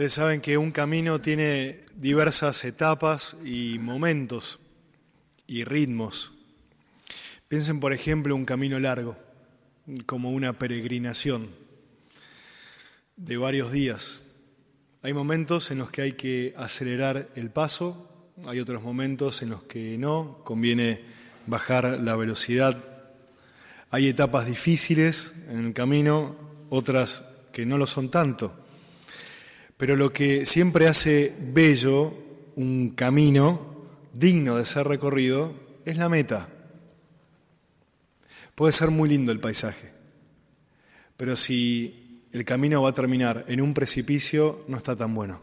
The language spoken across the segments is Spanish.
Ustedes saben que un camino tiene diversas etapas y momentos y ritmos. Piensen, por ejemplo, un camino largo, como una peregrinación de varios días. Hay momentos en los que hay que acelerar el paso, hay otros momentos en los que no, conviene bajar la velocidad. Hay etapas difíciles en el camino, otras que no lo son tanto. Pero lo que siempre hace bello un camino digno de ser recorrido es la meta. Puede ser muy lindo el paisaje, pero si el camino va a terminar en un precipicio, no está tan bueno.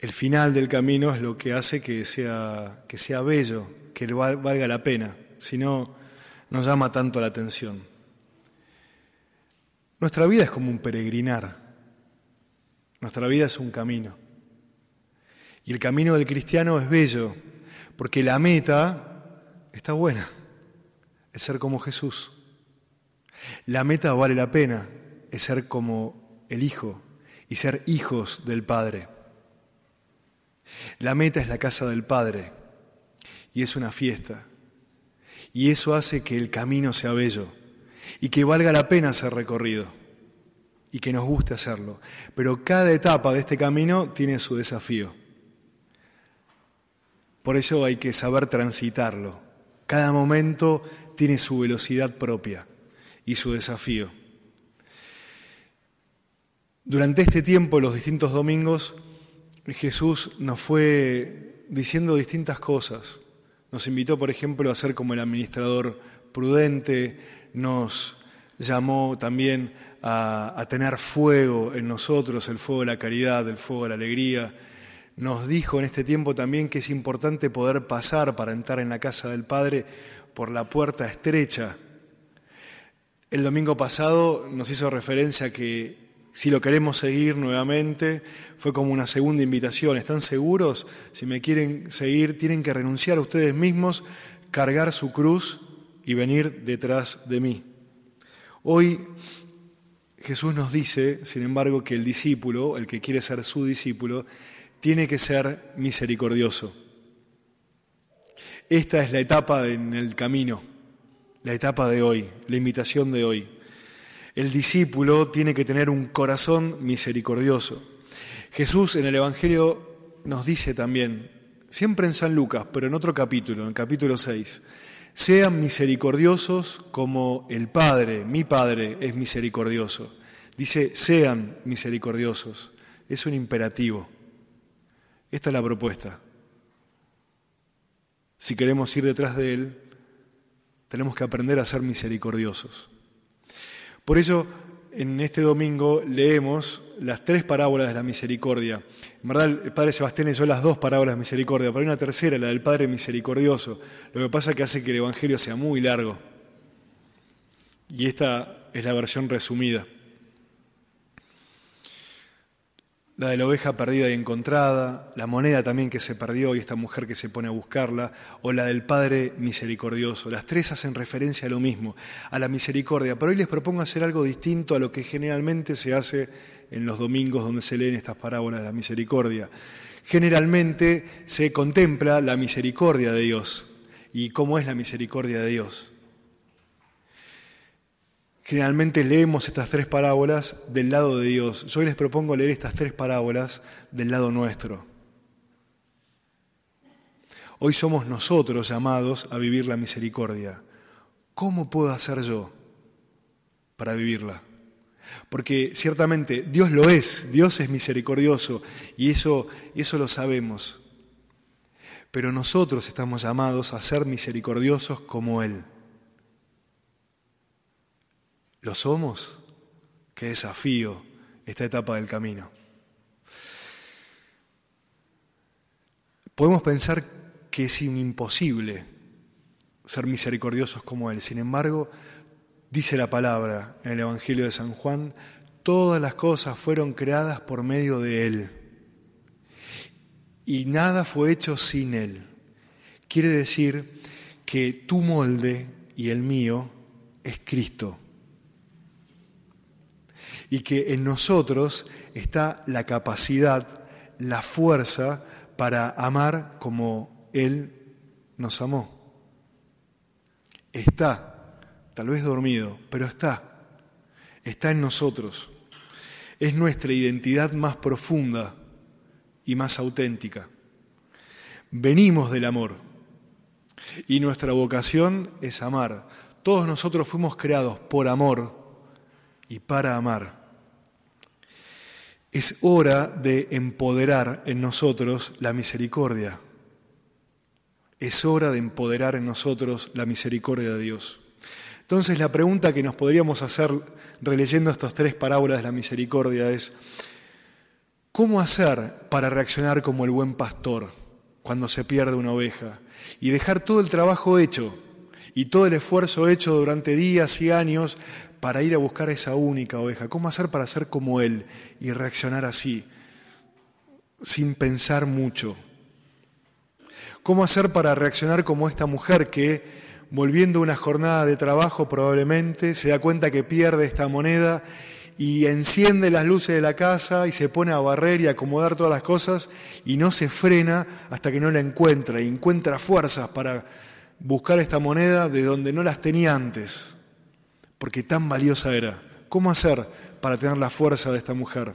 El final del camino es lo que hace que sea, que sea bello, que valga la pena, si no, no llama tanto la atención. Nuestra vida es como un peregrinar. Nuestra vida es un camino. Y el camino del cristiano es bello, porque la meta está buena, es ser como Jesús. La meta vale la pena, es ser como el Hijo y ser hijos del Padre. La meta es la casa del Padre y es una fiesta. Y eso hace que el camino sea bello y que valga la pena ser recorrido y que nos guste hacerlo. Pero cada etapa de este camino tiene su desafío. Por eso hay que saber transitarlo. Cada momento tiene su velocidad propia y su desafío. Durante este tiempo, los distintos domingos, Jesús nos fue diciendo distintas cosas. Nos invitó, por ejemplo, a ser como el administrador prudente, nos llamó también a, tener fuego en nosotros, el fuego de la caridad, el fuego de la alegría. Nos dijo en este tiempo también que es importante poder pasar para entrar en la casa del Padre por la puerta estrecha. El domingo pasado nos hizo referencia que si lo queremos seguir nuevamente, fue como una segunda invitación. ¿Están seguros? Si me quieren seguir, tienen que renunciar a ustedes mismos, cargar su cruz y venir detrás de mí. Hoy Jesús nos dice, sin embargo, que el discípulo, el que quiere ser su discípulo, tiene que ser misericordioso. Esta es la etapa en el camino, la etapa de hoy, la invitación de hoy. El discípulo tiene que tener un corazón misericordioso. Jesús en el Evangelio nos dice también, siempre en San Lucas, pero en otro capítulo, en el capítulo 6, sean misericordiosos como el Padre, mi Padre, es misericordioso. Dice, sean misericordiosos. Es un imperativo. Esta es la propuesta. Si queremos ir detrás de Él, tenemos que aprender a ser misericordiosos. Por eso, en este domingo leemos las tres parábolas de la misericordia. En verdad, el Padre Sebastián hizo las dos parábolas de misericordia, pero hay una tercera, la del Padre misericordioso. Lo que pasa es que hace que el Evangelio sea muy largo. Y esta es la versión resumida. La de la oveja perdida y encontrada, la moneda también que se perdió y esta mujer que se pone a buscarla, o la del Padre misericordioso. Las tres hacen referencia a lo mismo, a la misericordia. Pero hoy les propongo hacer algo distinto a lo que generalmente se hace en los domingos donde se leen estas parábolas de la misericordia. Generalmente se contempla la misericordia de Dios. ¿Y cómo es la misericordia de Dios? Generalmente leemos estas tres parábolas del lado de Dios. Yo hoy les propongo leer estas tres parábolas del lado nuestro. Hoy somos nosotros llamados a vivir la misericordia. ¿Cómo puedo hacer yo para vivirla? Porque ciertamente Dios lo es, Dios es misericordioso y eso, eso lo sabemos. Pero nosotros estamos llamados a ser misericordiosos como Él. ¿Lo somos? Qué desafío esta etapa del camino. Podemos pensar que es imposible ser misericordiosos como Él. Sin embargo, dice la palabra en el Evangelio de San Juan, todas las cosas fueron creadas por medio de Él. Y nada fue hecho sin Él. Quiere decir que tu molde y el mío es Cristo. Y que en nosotros está la capacidad, la fuerza para amar como Él nos amó. Está, tal vez dormido, pero está, está en nosotros. Es nuestra identidad más profunda y más auténtica. Venimos del amor y nuestra vocación es amar. Todos nosotros fuimos creados por amor y para amar. Es hora de empoderar en nosotros la misericordia. Es hora de empoderar en nosotros la misericordia de Dios. Entonces la pregunta que nos podríamos hacer releyendo estas tres parábolas de la misericordia es, ¿cómo hacer para reaccionar como el buen pastor cuando se pierde una oveja y dejar todo el trabajo hecho y todo el esfuerzo hecho durante días y años para ir a buscar esa única oveja? ¿Cómo hacer para ser como Él y reaccionar así, sin pensar mucho? ¿Cómo hacer para reaccionar como esta mujer que, volviendo una jornada de trabajo probablemente, se da cuenta que pierde esta moneda y enciende las luces de la casa y se pone a barrer y acomodar todas las cosas y no se frena hasta que no la encuentra y encuentra fuerzas para buscar esta moneda de donde no las tenía antes? Porque tan valiosa era. ¿Cómo hacer para tener la fuerza de esta mujer?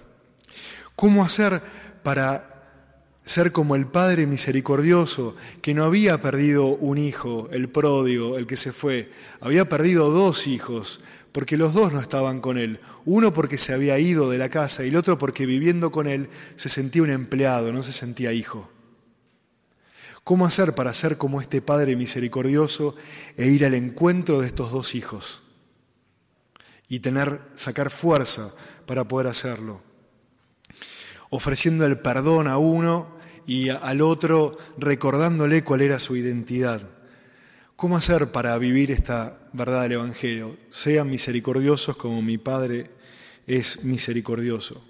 ¿Cómo hacer para ser como el Padre misericordioso, que no había perdido un hijo, el pródigo, el que se fue, había perdido dos hijos, porque los dos no estaban con él, uno porque se había ido de la casa y el otro porque viviendo con él se sentía un empleado, no se sentía hijo. ¿Cómo hacer para ser como este Padre misericordioso e ir al encuentro de estos dos hijos? Y tener, sacar fuerza para poder hacerlo. Ofreciendo el perdón a uno y al otro recordándole cuál era su identidad. ¿Cómo hacer para vivir esta verdad del Evangelio? Sean misericordiosos como mi Padre es misericordioso.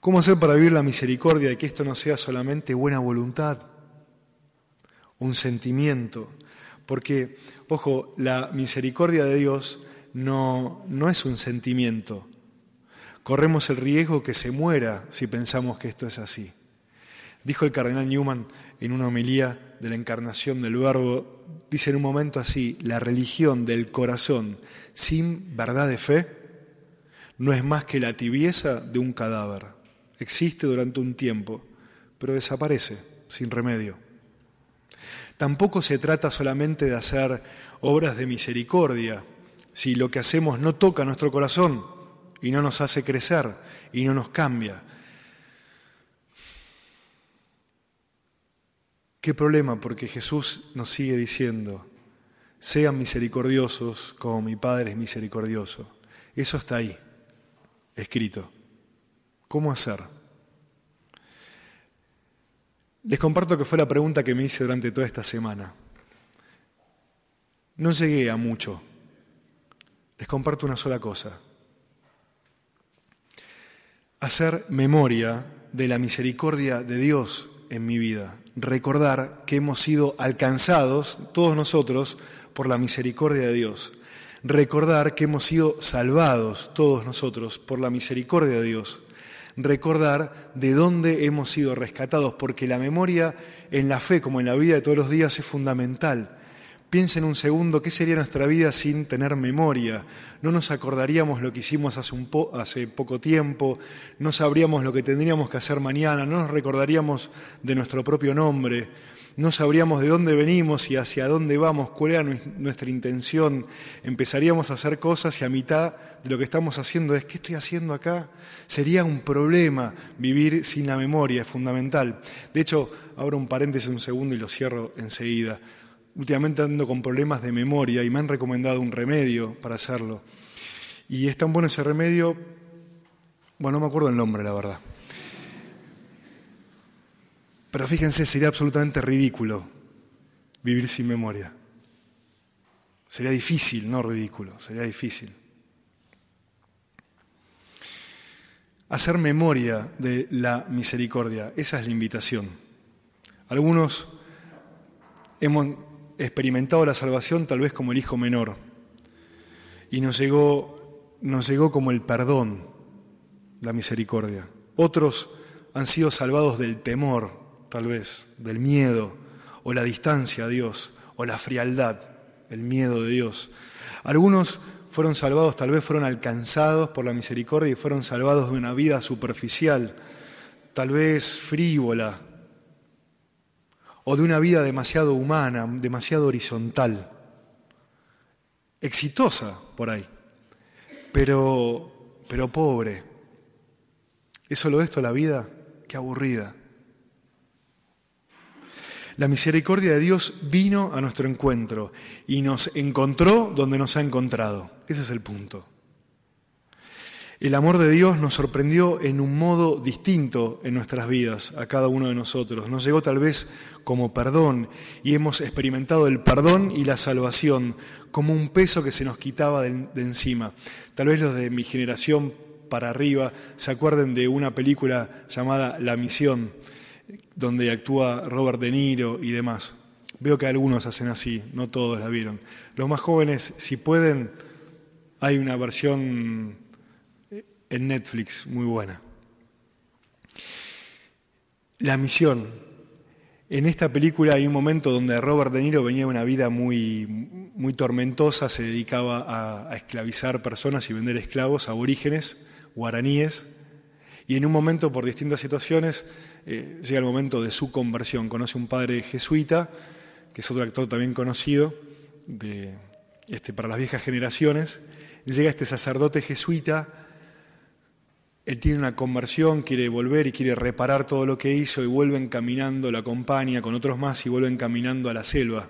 ¿Cómo hacer para vivir la misericordia y que esto no sea solamente buena voluntad, un sentimiento? Porque, ojo, la misericordia de Dios no, no es un sentimiento. Corremos el riesgo que se muera si pensamos que esto es así. Dijo el cardenal Newman en una homilía de la encarnación del Verbo, dice en un momento así, la religión del corazón sin verdad de fe no es más que la tibieza de un cadáver. Existe durante un tiempo, pero desaparece sin remedio. Tampoco se trata solamente de hacer obras de misericordia, si lo que hacemos no toca nuestro corazón y no nos hace crecer y no nos cambia. ¿Qué problema? Porque Jesús nos sigue diciendo, sean misericordiosos como mi Padre es misericordioso. Eso está ahí, escrito. ¿Cómo hacer? Les comparto que fue la pregunta que me hice durante toda esta semana. No llegué a mucho les comparto una sola cosa. Hacer memoria de la misericordia de Dios en mi vida. Recordar que hemos sido alcanzados, todos nosotros, por la misericordia de Dios. Recordar que hemos sido salvados, todos nosotros, por la misericordia de Dios. Recordar de dónde hemos sido rescatados, porque la memoria en la fe, como en la vida de todos los días, es fundamental. Piensa en un segundo qué sería nuestra vida sin tener memoria. No nos acordaríamos lo que hicimos hace poco tiempo, no sabríamos lo que tendríamos que hacer mañana, no nos recordaríamos de nuestro propio nombre, no sabríamos de dónde venimos y hacia dónde vamos, cuál era nuestra intención. Empezaríamos a hacer cosas y a mitad de lo que estamos haciendo es, ¿qué estoy haciendo acá? Sería un problema vivir sin la memoria, es fundamental. De hecho, abro un paréntesis un segundo y lo cierro enseguida últimamente ando con problemas de memoria y me han recomendado un remedio para hacerlo. Y es tan bueno ese remedio, bueno, no me acuerdo el nombre, la verdad. Pero fíjense, sería absolutamente ridículo vivir sin memoria. Sería difícil, no ridículo, sería difícil. Hacer memoria de la misericordia, esa es la invitación. Algunos hemos experimentado la salvación tal vez como el hijo menor. Y nos llegó nos llegó como el perdón, la misericordia. Otros han sido salvados del temor, tal vez, del miedo, o la distancia a Dios, o la frialdad, el miedo de Dios. Algunos fueron salvados, tal vez fueron alcanzados por la misericordia y fueron salvados de una vida superficial, tal vez frívola, o de una vida demasiado humana, demasiado horizontal, exitosa por ahí, pero, pero pobre. ¿Es solo esto la vida? Qué aburrida. La misericordia de Dios vino a nuestro encuentro y nos encontró donde nos ha encontrado. Ese es el punto. El amor de Dios nos sorprendió en un modo distinto en nuestras vidas, a cada uno de nosotros. Nos llegó tal vez como perdón y hemos experimentado el perdón y la salvación como un peso que se nos quitaba de, encima. Tal vez los de mi generación para arriba se acuerden de una película llamada La Misión, donde actúa Robert De Niro y demás. Veo que algunos hacen así, no todos la vieron. Los más jóvenes, si pueden, hay una versión en Netflix muy buena. La misión. En esta película hay un momento donde Robert De Niro venía de una vida muy, muy tormentosa, se dedicaba a, esclavizar personas y vender esclavos aborígenes, guaraníes, y en un momento, por distintas situaciones, eh, llega el momento de su conversión. Conoce a un padre jesuita, que es otro actor también conocido este, para las viejas generaciones. Llega este sacerdote jesuita, él tiene una conversión, quiere volver y quiere reparar todo lo que hizo y vuelven caminando, la acompaña con otros más y vuelven caminando a la selva.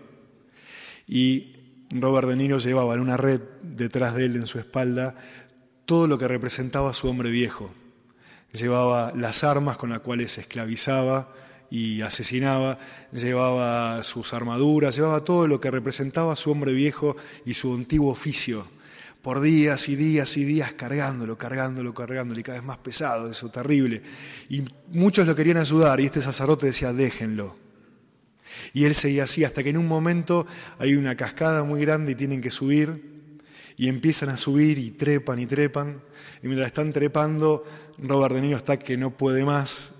Y Robert De Niro llevaba en una red detrás de él en su espalda todo lo que representaba a su hombre viejo llevaba las armas con las cuales se esclavizaba y asesinaba, llevaba sus armaduras, llevaba todo lo que representaba a su hombre viejo y su antiguo oficio, por días y días y días cargándolo, cargándolo, cargándolo, y cada vez más pesado, eso terrible. Y muchos lo querían ayudar y este sacerdote decía, déjenlo. Y él seguía así hasta que en un momento hay una cascada muy grande y tienen que subir y empiezan a subir y trepan y trepan. Y mientras están trepando, Robert De Niro está que no puede más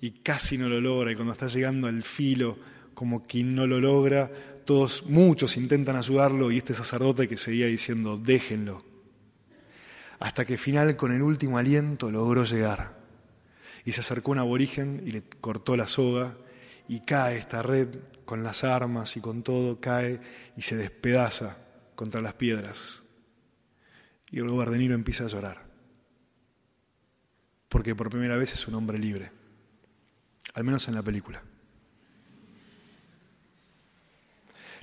y casi no lo logra. Y cuando está llegando al filo, como quien no lo logra, todos, muchos intentan ayudarlo y este sacerdote que seguía diciendo, déjenlo. Hasta que final, con el último aliento, logró llegar. Y se acercó un aborigen y le cortó la soga y cae esta red con las armas y con todo, cae y se despedaza contra las piedras. Y el Niro empieza a llorar. Porque por primera vez es un hombre libre. Al menos en la película.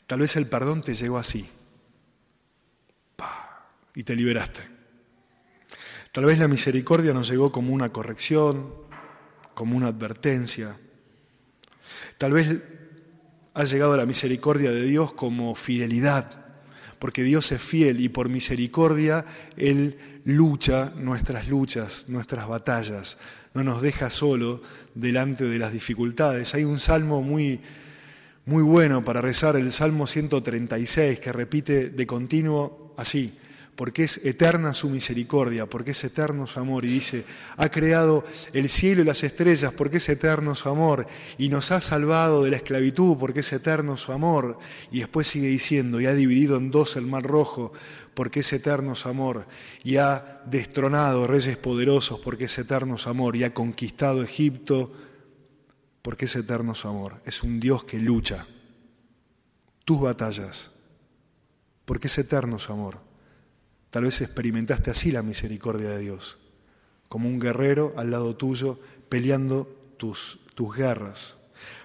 Tal vez el perdón te llegó así. Y te liberaste. Tal vez la misericordia nos llegó como una corrección, como una advertencia. Tal vez ha llegado la misericordia de Dios como fidelidad porque Dios es fiel y por misericordia Él lucha nuestras luchas, nuestras batallas, no nos deja solo delante de las dificultades. Hay un salmo muy, muy bueno para rezar, el Salmo 136, que repite de continuo así, porque es eterna su misericordia, porque es eterno su amor. Y dice, ha creado el cielo y las estrellas, porque es eterno su amor. Y nos ha salvado de la esclavitud, porque es eterno su amor. Y después sigue diciendo, y ha dividido en dos el mar rojo, porque es eterno su amor. Y ha destronado reyes poderosos, porque es eterno su amor. Y ha conquistado Egipto, porque es eterno su amor. Es un Dios que lucha tus batallas, porque es eterno su amor. Tal vez experimentaste así la misericordia de Dios, como un guerrero al lado tuyo peleando tus, tus guerras.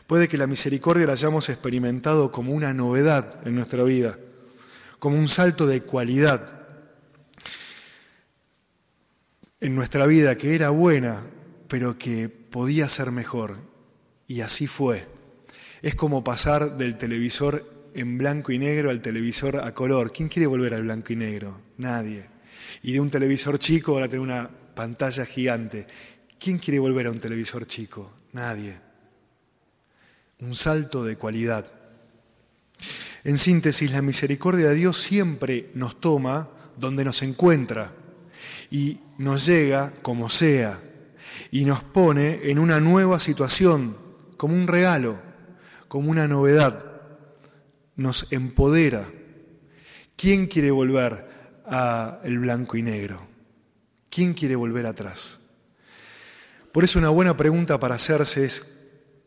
Puede que la misericordia la hayamos experimentado como una novedad en nuestra vida, como un salto de cualidad en nuestra vida que era buena, pero que podía ser mejor. Y así fue. Es como pasar del televisor en blanco y negro al televisor a color. ¿Quién quiere volver al blanco y negro? Nadie. Y de un televisor chico ahora tener una pantalla gigante. ¿Quién quiere volver a un televisor chico? Nadie. Un salto de cualidad. En síntesis, la misericordia de Dios siempre nos toma donde nos encuentra y nos llega como sea y nos pone en una nueva situación, como un regalo, como una novedad. Nos empodera. ¿Quién quiere volver al blanco y negro? ¿Quién quiere volver atrás? Por eso una buena pregunta para hacerse es,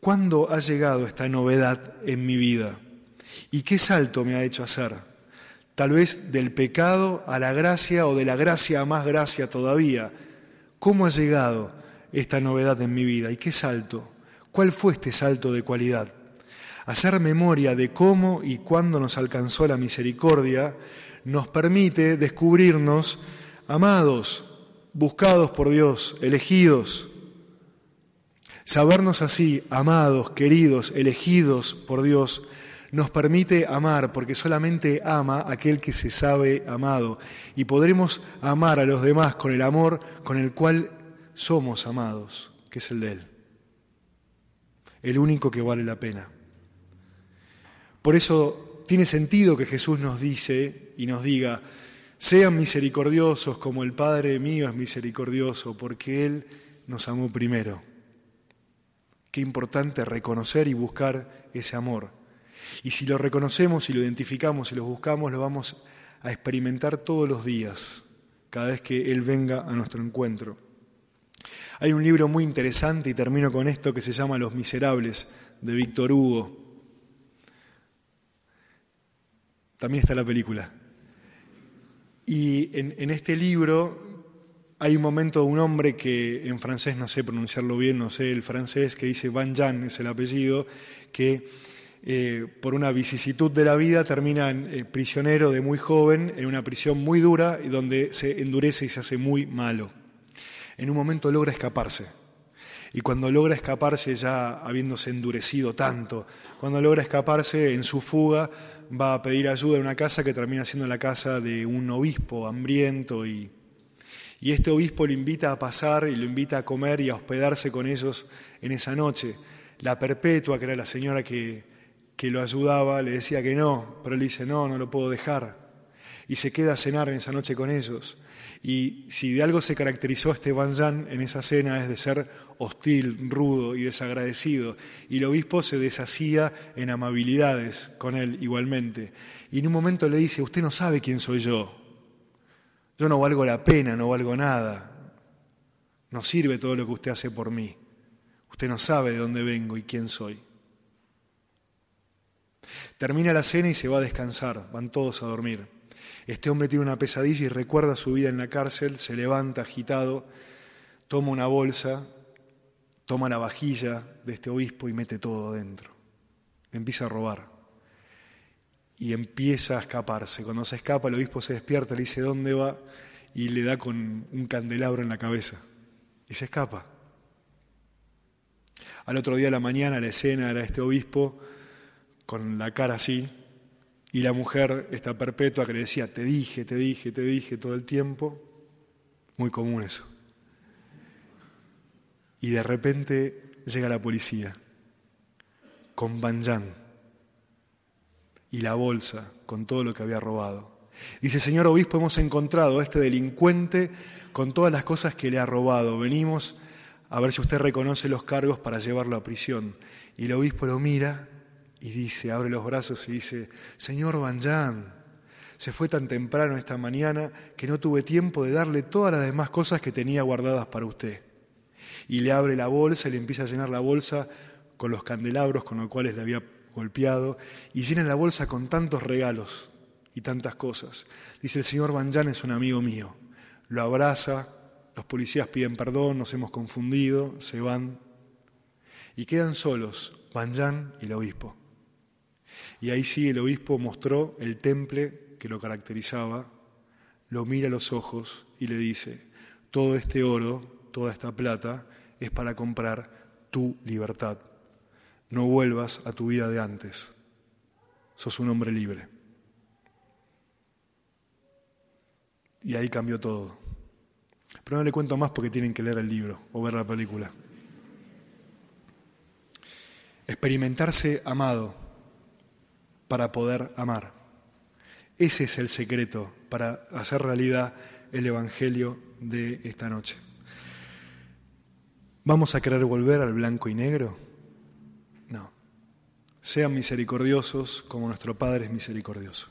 ¿cuándo ha llegado esta novedad en mi vida? ¿Y qué salto me ha hecho hacer? Tal vez del pecado a la gracia o de la gracia a más gracia todavía. ¿Cómo ha llegado esta novedad en mi vida? ¿Y qué salto? ¿Cuál fue este salto de cualidad? Hacer memoria de cómo y cuándo nos alcanzó la misericordia nos permite descubrirnos amados, buscados por Dios, elegidos, Sabernos así, amados, queridos, elegidos por Dios, nos permite amar, porque solamente ama aquel que se sabe amado. Y podremos amar a los demás con el amor con el cual somos amados, que es el de Él. El único que vale la pena. Por eso tiene sentido que Jesús nos dice y nos diga, sean misericordiosos como el Padre mío es misericordioso, porque Él nos amó primero. Qué importante reconocer y buscar ese amor. Y si lo reconocemos y lo identificamos y lo buscamos, lo vamos a experimentar todos los días, cada vez que Él venga a nuestro encuentro. Hay un libro muy interesante, y termino con esto, que se llama Los Miserables, de Víctor Hugo. También está la película. Y en, este libro hay un momento de un hombre que en francés no sé pronunciarlo bien, no sé el francés, que dice Van Jan, es el apellido, que eh, por una vicisitud de la vida termina eh, prisionero de muy joven en una prisión muy dura y donde se endurece y se hace muy malo. En un momento logra escaparse. Y cuando logra escaparse, ya habiéndose endurecido tanto, cuando logra escaparse en su fuga, va a pedir ayuda en una casa que termina siendo la casa de un obispo hambriento y y este obispo lo invita a pasar y lo invita a comer y a hospedarse con ellos en esa noche. La perpetua, que era la señora que, que lo ayudaba, le decía que no, pero él dice, no, no lo puedo dejar. Y se queda a cenar en esa noche con ellos. Y si de algo se caracterizó este Van en esa cena es de ser hostil, rudo y desagradecido. Y el obispo se deshacía en amabilidades con él igualmente. Y en un momento le dice, usted no sabe quién soy yo. Yo no valgo la pena, no valgo nada. No sirve todo lo que usted hace por mí. Usted no sabe de dónde vengo y quién soy. Termina la cena y se va a descansar. Van todos a dormir. Este hombre tiene una pesadilla y recuerda su vida en la cárcel, se levanta agitado, toma una bolsa, toma la vajilla de este obispo y mete todo dentro. Empieza a robar y empieza a escaparse. Cuando se escapa, el obispo se despierta, le dice dónde va y le da con un candelabro en la cabeza y se escapa. Al otro día de la mañana la escena era este obispo con la cara así y la mujer, esta perpetua, que le decía, te dije, te dije, te dije todo el tiempo. Muy común eso. Y de repente llega la policía con Banjan y la bolsa con todo lo que había robado. Dice, señor obispo, hemos encontrado a este delincuente con todas las cosas que le ha robado. Venimos a ver si usted reconoce los cargos para llevarlo a prisión. Y el obispo lo mira y dice, abre los brazos y dice, señor Banjan, se fue tan temprano esta mañana que no tuve tiempo de darle todas las demás cosas que tenía guardadas para usted. Y le abre la bolsa y le empieza a llenar la bolsa con los candelabros con los cuales le había golpeado, y llena la bolsa con tantos regalos y tantas cosas. Dice, el señor Banjan es un amigo mío. Lo abraza, los policías piden perdón, nos hemos confundido, se van, y quedan solos Banjan y el obispo. Y ahí sí el obispo mostró el temple que lo caracterizaba, lo mira a los ojos y le dice, todo este oro, toda esta plata es para comprar tu libertad no vuelvas a tu vida de antes. Sos un hombre libre. Y ahí cambió todo. Pero no le cuento más porque tienen que leer el libro o ver la película. Experimentarse amado para poder amar. Ese es el secreto para hacer realidad el Evangelio de esta noche. ¿Vamos a querer volver al blanco y negro? No. Sean misericordiosos como nuestro Padre es misericordioso.